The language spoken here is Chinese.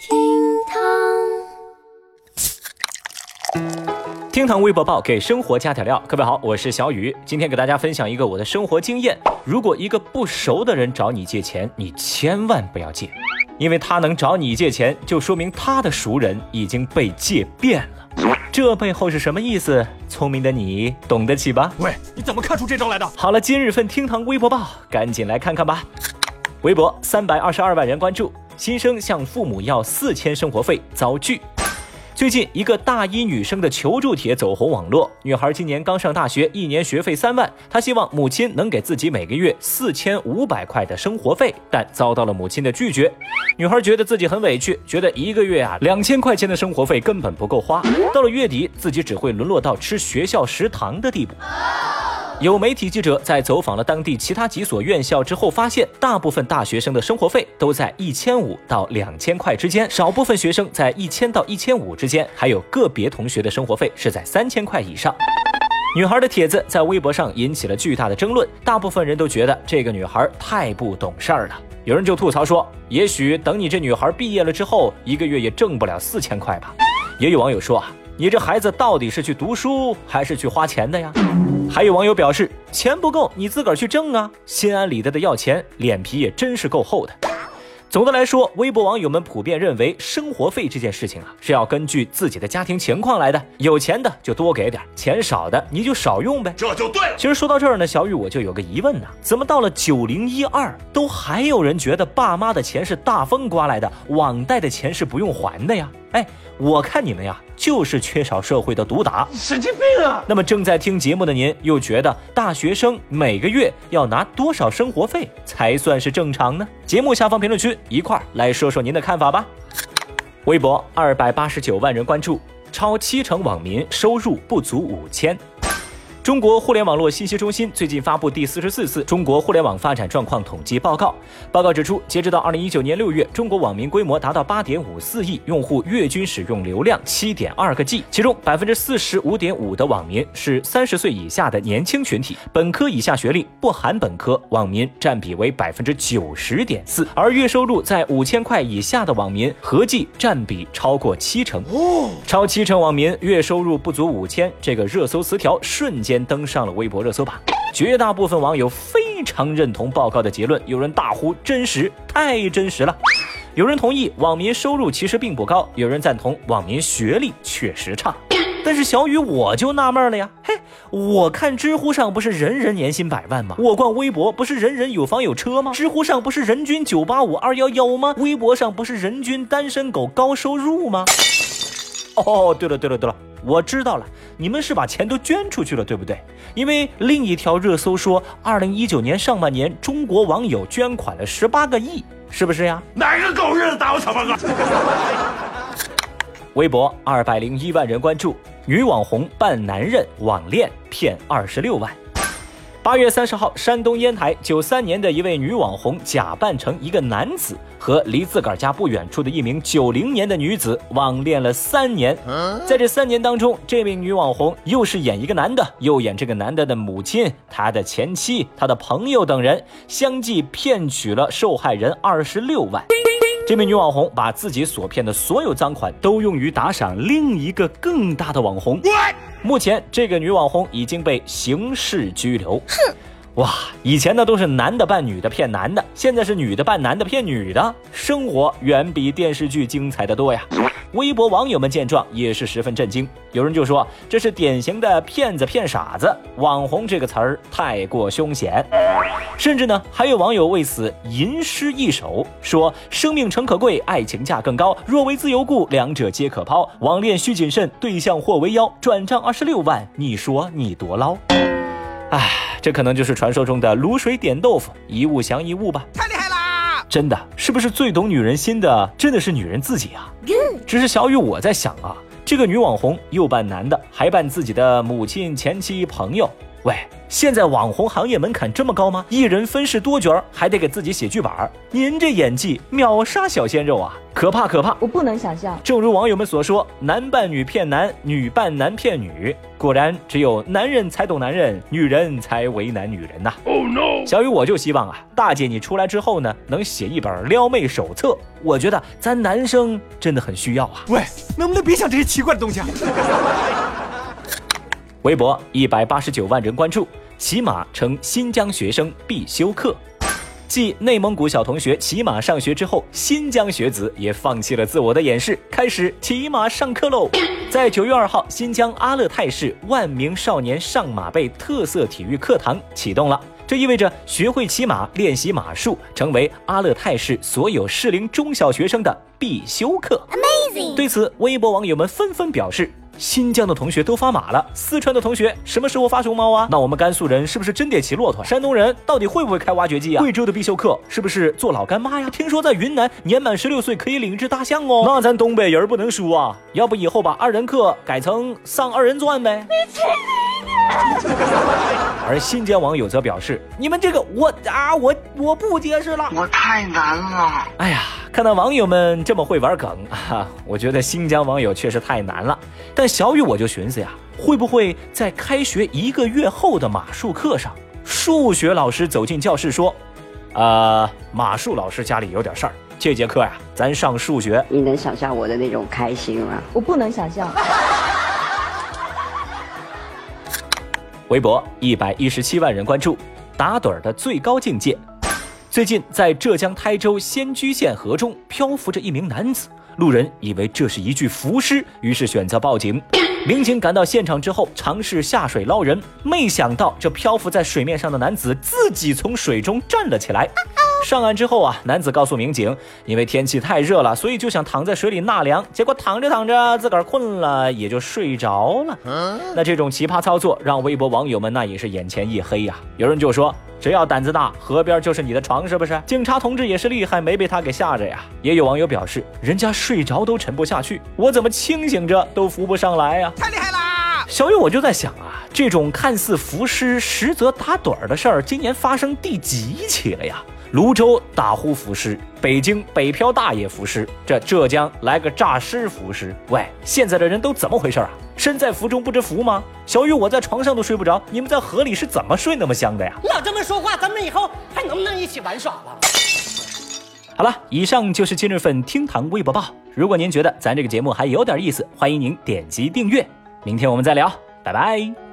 厅堂厅堂微博报给生活加点料，各位好，我是小雨，今天给大家分享一个我的生活经验。如果一个不熟的人找你借钱，你千万不要借，因为他能找你借钱，就说明他的熟人已经被借遍了。这背后是什么意思？聪明的你懂得起吧？喂，你怎么看出这招来的？好了，今日份厅堂微博报，赶紧来看看吧。微博三百二十二万人关注，新生向父母要四千生活费遭拒。最近，一个大一女生的求助帖走红网络。女孩今年刚上大学，一年学费三万，她希望母亲能给自己每个月四千五百块的生活费，但遭到了母亲的拒绝。女孩觉得自己很委屈，觉得一个月啊两千块钱的生活费根本不够花，到了月底自己只会沦落到吃学校食堂的地步。有媒体记者在走访了当地其他几所院校之后，发现大部分大学生的生活费都在一千五到两千块之间，少部分学生在一千到一千五之间，还有个别同学的生活费是在三千块以上。女孩的帖子在微博上引起了巨大的争论，大部分人都觉得这个女孩太不懂事儿了。有人就吐槽说，也许等你这女孩毕业了之后，一个月也挣不了四千块吧。也有网友说啊。你这孩子到底是去读书还是去花钱的呀？还有网友表示，钱不够你自个儿去挣啊！心安理得的要钱，脸皮也真是够厚的。总的来说，微博网友们普遍认为，生活费这件事情啊，是要根据自己的家庭情况来的。有钱的就多给点，钱少的你就少用呗，这就对了。其实说到这儿呢，小雨我就有个疑问呢，怎么到了九零一二，都还有人觉得爸妈的钱是大风刮来的，网贷的钱是不用还的呀？哎，我看你们呀，就是缺少社会的毒打，神经病啊！那么正在听节目的您，又觉得大学生每个月要拿多少生活费才算是正常呢？节目下方评论区一块儿来说说您的看法吧。微博二百八十九万人关注，超七成网民收入不足五千。中国互联网络信息中心最近发布第四十四次中国互联网发展状况统计报告。报告指出，截止到二零一九年六月，中国网民规模达到八点五四亿，用户月均使用流量七点二个 G，其中百分之四十五点五的网民是三十岁以下的年轻群体，本科以下学历不含本科网民占比为百分之九十点四，而月收入在五千块以下的网民合计占比超过七成。哦，超七成网民月收入不足五千，这个热搜词条瞬间。间登上了微博热搜榜，绝大部分网友非常认同报告的结论，有人大呼真实，太真实了；有人同意网民收入其实并不高，有人赞同网民学历确实差。但是小雨我就纳闷了呀，嘿，我看知乎上不是人人年薪百万吗？我逛微博不是人人有房有车吗？知乎上不是人均九八五二幺幺吗？微博上不是人均单身狗高收入吗？哦，对了对了对了。我知道了，你们是把钱都捐出去了，对不对？因为另一条热搜说，二零一九年上半年中国网友捐款了十八个亿，是不是呀？哪个狗日的打我小报告？微博二百零一万人关注，女网红扮男人网恋骗二十六万。八月三十号，山东烟台九三年的一位女网红假扮成一个男子，和离自个儿家不远处的一名九零年的女子网恋了三年。在这三年当中，这名女网红又是演一个男的，又演这个男的的母亲、他的前妻、他的朋友等人，相继骗取了受害人二十六万。这名女网红把自己所骗的所有赃款都用于打赏另一个更大的网红。目前，这个女网红已经被刑事拘留。哼，哇，以前呢都是男的扮女的骗男的，现在是女的扮男的骗女的，生活远比电视剧精彩的多呀。微博网友们见状也是十分震惊，有人就说这是典型的骗子骗傻子，网红这个词儿太过凶险，甚至呢还有网友为此吟诗一首，说生命诚可贵，爱情价更高，若为自由故，两者皆可抛，网恋需谨慎，对象或为妖，转账二十六万，你说你多捞？哎，这可能就是传说中的卤水点豆腐，一物降一物吧。太厉害啦真的是不是最懂女人心的，真的是女人自己啊？只是小雨我在想啊，这个女网红又扮男的，还扮自己的母亲、前妻、朋友，喂，现在网红行业门槛这么高吗？一人分饰多角，还得给自己写剧本您这演技秒杀小鲜肉啊！可怕可怕！我不能想象。正如网友们所说，男扮女骗男，女扮男骗女。果然，只有男人才懂男人，女人才为难女人呐。Oh no！小雨，我就希望啊，大姐你出来之后呢，能写一本撩妹手册。我觉得咱男生真的很需要啊。喂，能不能别想这些奇怪的东西啊？微博一百八十九万人关注，骑马成新疆学生必修课。继内蒙古小同学骑马上学之后，新疆学子也放弃了自我的掩饰，开始骑马上课喽。在九月二号，新疆阿勒泰市万名少年上马背特色体育课堂启动了，这意味着学会骑马、练习马术成为阿勒泰市所有适龄中小学生的必修课。Amazing！对此，微博网友们纷纷表示。新疆的同学都发马了，四川的同学什么时候发熊猫啊？那我们甘肃人是不是真得骑骆驼？山东人到底会不会开挖掘机啊？贵州的必修课是不是做老干妈呀？听说在云南年满十六岁可以领一只大象哦。那咱东北人不能输啊！要不以后把二人课改成上二人转呗？你去你的！而新疆网友则表示：“你们这个我啊我我不解释了，我太难了。”哎呀。看到网友们这么会玩梗啊，我觉得新疆网友确实太难了。但小雨我就寻思呀，会不会在开学一个月后的马术课上，数学老师走进教室说：“呃，马术老师家里有点事儿，这节课呀，咱上数学。”你能想象我的那种开心吗？我不能想象。微博一百一十七万人关注，打盹儿的最高境界。最近，在浙江台州仙居县河中漂浮着一名男子，路人以为这是一具浮尸，于是选择报警。民警赶到现场之后，尝试下水捞人，没想到这漂浮在水面上的男子自己从水中站了起来。上岸之后啊，男子告诉民警，因为天气太热了，所以就想躺在水里纳凉，结果躺着躺着自个儿困了，也就睡着了。那这种奇葩操作让微博网友们那也是眼前一黑呀。有人就说，只要胆子大，河边就是你的床，是不是？警察同志也是厉害，没被他给吓着呀。也有网友表示，人家睡着都沉不下去，我怎么清醒着都浮不上来呀？太厉害啦！小雨，我就在想啊，这种看似浮尸实则打盹儿的事儿，今年发生第几起了呀？泸州打呼浮尸，北京北漂大爷浮尸，这浙江来个诈尸浮尸。喂，现在的人都怎么回事啊？身在福中不知福吗？小雨，我在床上都睡不着，你们在河里是怎么睡那么香的呀？老这么说话，咱们以后还能不能一起玩耍了？好了，以上就是今日份厅堂微博报。如果您觉得咱这个节目还有点意思，欢迎您点击订阅。明天我们再聊，拜拜。